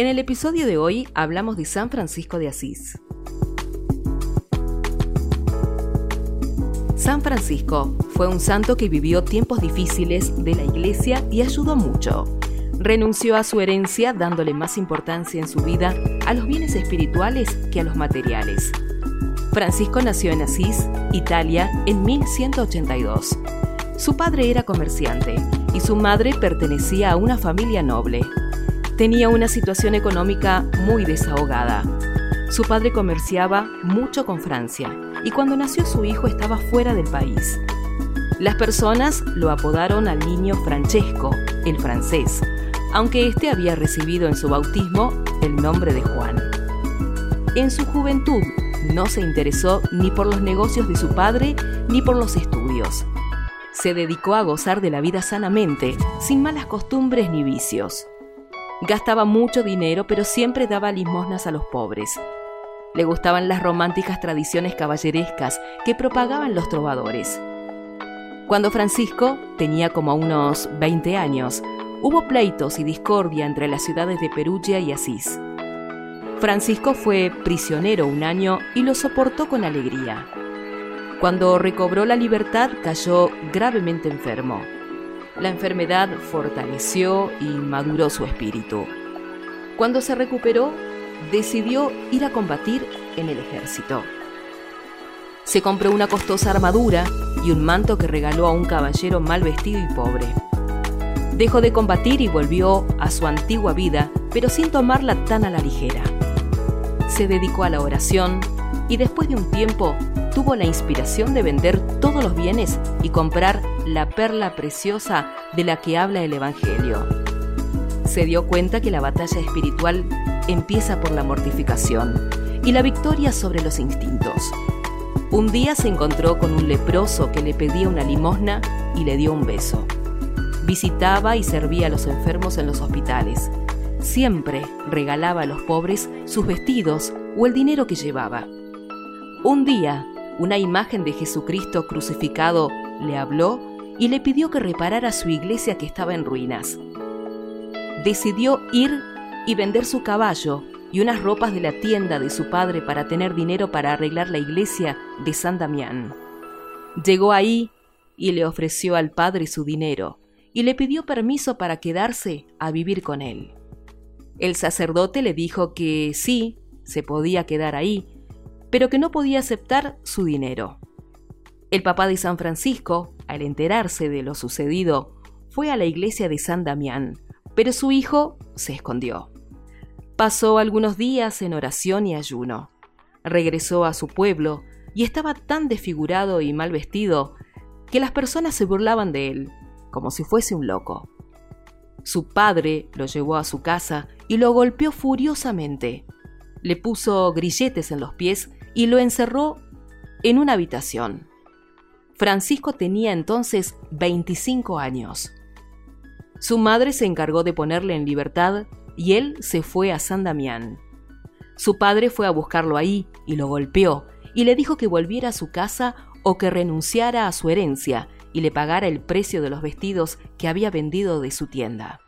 En el episodio de hoy hablamos de San Francisco de Asís. San Francisco fue un santo que vivió tiempos difíciles de la iglesia y ayudó mucho. Renunció a su herencia dándole más importancia en su vida a los bienes espirituales que a los materiales. Francisco nació en Asís, Italia, en 1182. Su padre era comerciante y su madre pertenecía a una familia noble. Tenía una situación económica muy desahogada. Su padre comerciaba mucho con Francia y cuando nació su hijo estaba fuera del país. Las personas lo apodaron al niño Francesco, el francés, aunque éste había recibido en su bautismo el nombre de Juan. En su juventud no se interesó ni por los negocios de su padre ni por los estudios. Se dedicó a gozar de la vida sanamente, sin malas costumbres ni vicios. Gastaba mucho dinero, pero siempre daba limosnas a los pobres. Le gustaban las románticas tradiciones caballerescas que propagaban los trovadores. Cuando Francisco tenía como unos 20 años, hubo pleitos y discordia entre las ciudades de Perugia y Asís. Francisco fue prisionero un año y lo soportó con alegría. Cuando recobró la libertad cayó gravemente enfermo. La enfermedad fortaleció y maduró su espíritu. Cuando se recuperó, decidió ir a combatir en el ejército. Se compró una costosa armadura y un manto que regaló a un caballero mal vestido y pobre. Dejó de combatir y volvió a su antigua vida, pero sin tomarla tan a la ligera se dedicó a la oración y después de un tiempo tuvo la inspiración de vender todos los bienes y comprar la perla preciosa de la que habla el Evangelio. Se dio cuenta que la batalla espiritual empieza por la mortificación y la victoria sobre los instintos. Un día se encontró con un leproso que le pedía una limosna y le dio un beso. Visitaba y servía a los enfermos en los hospitales Siempre regalaba a los pobres sus vestidos o el dinero que llevaba. Un día, una imagen de Jesucristo crucificado le habló y le pidió que reparara su iglesia que estaba en ruinas. Decidió ir y vender su caballo y unas ropas de la tienda de su padre para tener dinero para arreglar la iglesia de San Damián. Llegó ahí y le ofreció al padre su dinero y le pidió permiso para quedarse a vivir con él. El sacerdote le dijo que sí, se podía quedar ahí, pero que no podía aceptar su dinero. El papá de San Francisco, al enterarse de lo sucedido, fue a la iglesia de San Damián, pero su hijo se escondió. Pasó algunos días en oración y ayuno. Regresó a su pueblo y estaba tan desfigurado y mal vestido que las personas se burlaban de él, como si fuese un loco. Su padre lo llevó a su casa y lo golpeó furiosamente. Le puso grilletes en los pies y lo encerró en una habitación. Francisco tenía entonces 25 años. Su madre se encargó de ponerle en libertad y él se fue a San Damián. Su padre fue a buscarlo ahí y lo golpeó y le dijo que volviera a su casa o que renunciara a su herencia y le pagara el precio de los vestidos que había vendido de su tienda.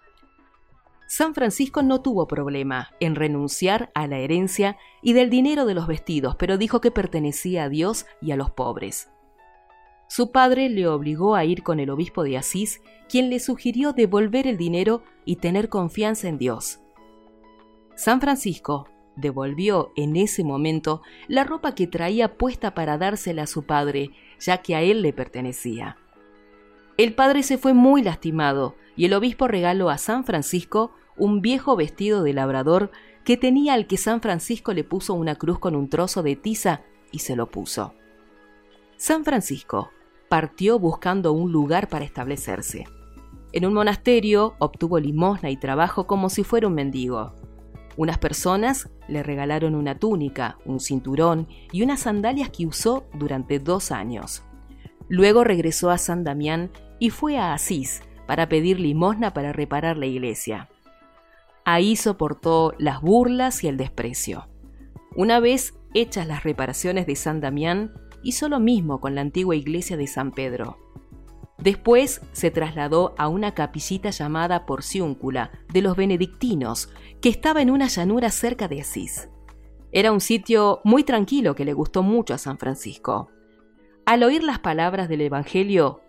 San Francisco no tuvo problema en renunciar a la herencia y del dinero de los vestidos, pero dijo que pertenecía a Dios y a los pobres. Su padre le obligó a ir con el obispo de Asís, quien le sugirió devolver el dinero y tener confianza en Dios. San Francisco devolvió en ese momento la ropa que traía puesta para dársela a su padre, ya que a él le pertenecía. El padre se fue muy lastimado y el obispo regaló a San Francisco un viejo vestido de labrador que tenía al que San Francisco le puso una cruz con un trozo de tiza y se lo puso. San Francisco partió buscando un lugar para establecerse. En un monasterio obtuvo limosna y trabajo como si fuera un mendigo. Unas personas le regalaron una túnica, un cinturón y unas sandalias que usó durante dos años. Luego regresó a San Damián y fue a Asís para pedir limosna para reparar la iglesia. Ahí soportó las burlas y el desprecio. Una vez hechas las reparaciones de San Damián, hizo lo mismo con la antigua iglesia de San Pedro. Después se trasladó a una capillita llamada Porciúncula de los benedictinos, que estaba en una llanura cerca de Asís. Era un sitio muy tranquilo que le gustó mucho a San Francisco. Al oír las palabras del Evangelio,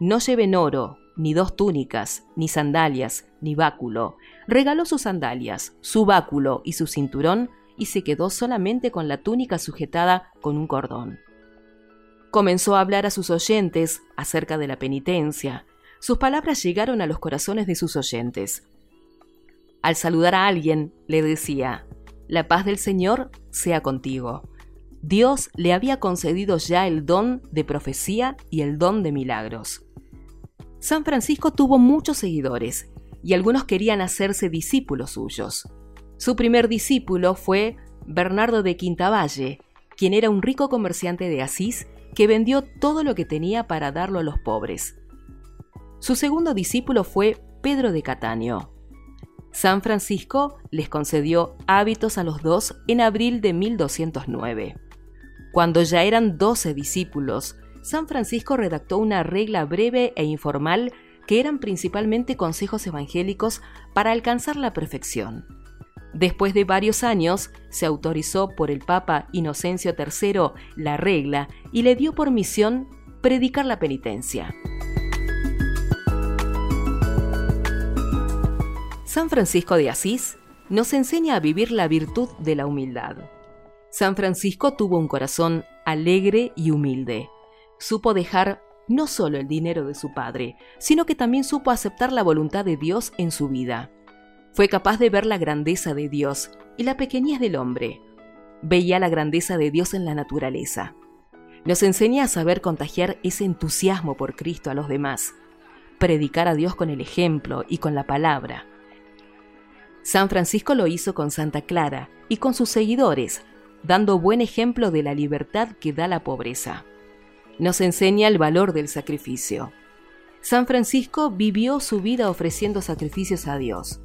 no lleven oro, ni dos túnicas, ni sandalias, ni báculo, regaló sus sandalias, su báculo y su cinturón y se quedó solamente con la túnica sujetada con un cordón. Comenzó a hablar a sus oyentes acerca de la penitencia. Sus palabras llegaron a los corazones de sus oyentes. Al saludar a alguien, le decía, La paz del Señor sea contigo. Dios le había concedido ya el don de profecía y el don de milagros. San Francisco tuvo muchos seguidores y algunos querían hacerse discípulos suyos. Su primer discípulo fue Bernardo de Quintavalle, quien era un rico comerciante de Asís que vendió todo lo que tenía para darlo a los pobres. Su segundo discípulo fue Pedro de Catania. San Francisco les concedió hábitos a los dos en abril de 1209. Cuando ya eran doce discípulos, San Francisco redactó una regla breve e informal que eran principalmente consejos evangélicos para alcanzar la perfección. Después de varios años, se autorizó por el Papa Inocencio III la regla y le dio por misión predicar la penitencia. San Francisco de Asís nos enseña a vivir la virtud de la humildad. San Francisco tuvo un corazón alegre y humilde. Supo dejar no solo el dinero de su padre, sino que también supo aceptar la voluntad de Dios en su vida. Fue capaz de ver la grandeza de Dios y la pequeñez del hombre. Veía la grandeza de Dios en la naturaleza. Nos enseña a saber contagiar ese entusiasmo por Cristo a los demás, predicar a Dios con el ejemplo y con la palabra. San Francisco lo hizo con Santa Clara y con sus seguidores, dando buen ejemplo de la libertad que da la pobreza. Nos enseña el valor del sacrificio. San Francisco vivió su vida ofreciendo sacrificios a Dios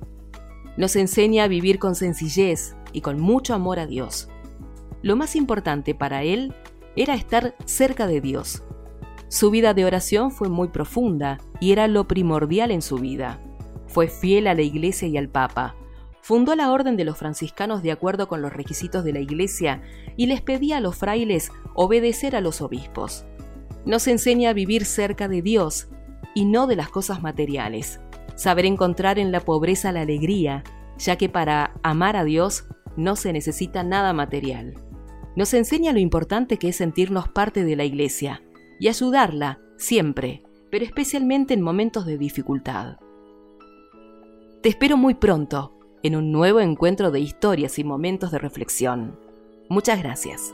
nos enseña a vivir con sencillez y con mucho amor a Dios. Lo más importante para él era estar cerca de Dios. Su vida de oración fue muy profunda y era lo primordial en su vida. Fue fiel a la Iglesia y al Papa. Fundó la Orden de los Franciscanos de acuerdo con los requisitos de la Iglesia y les pedía a los frailes obedecer a los obispos. Nos enseña a vivir cerca de Dios y no de las cosas materiales saber encontrar en la pobreza la alegría, ya que para amar a Dios no se necesita nada material. Nos enseña lo importante que es sentirnos parte de la Iglesia y ayudarla siempre, pero especialmente en momentos de dificultad. Te espero muy pronto en un nuevo encuentro de historias y momentos de reflexión. Muchas gracias.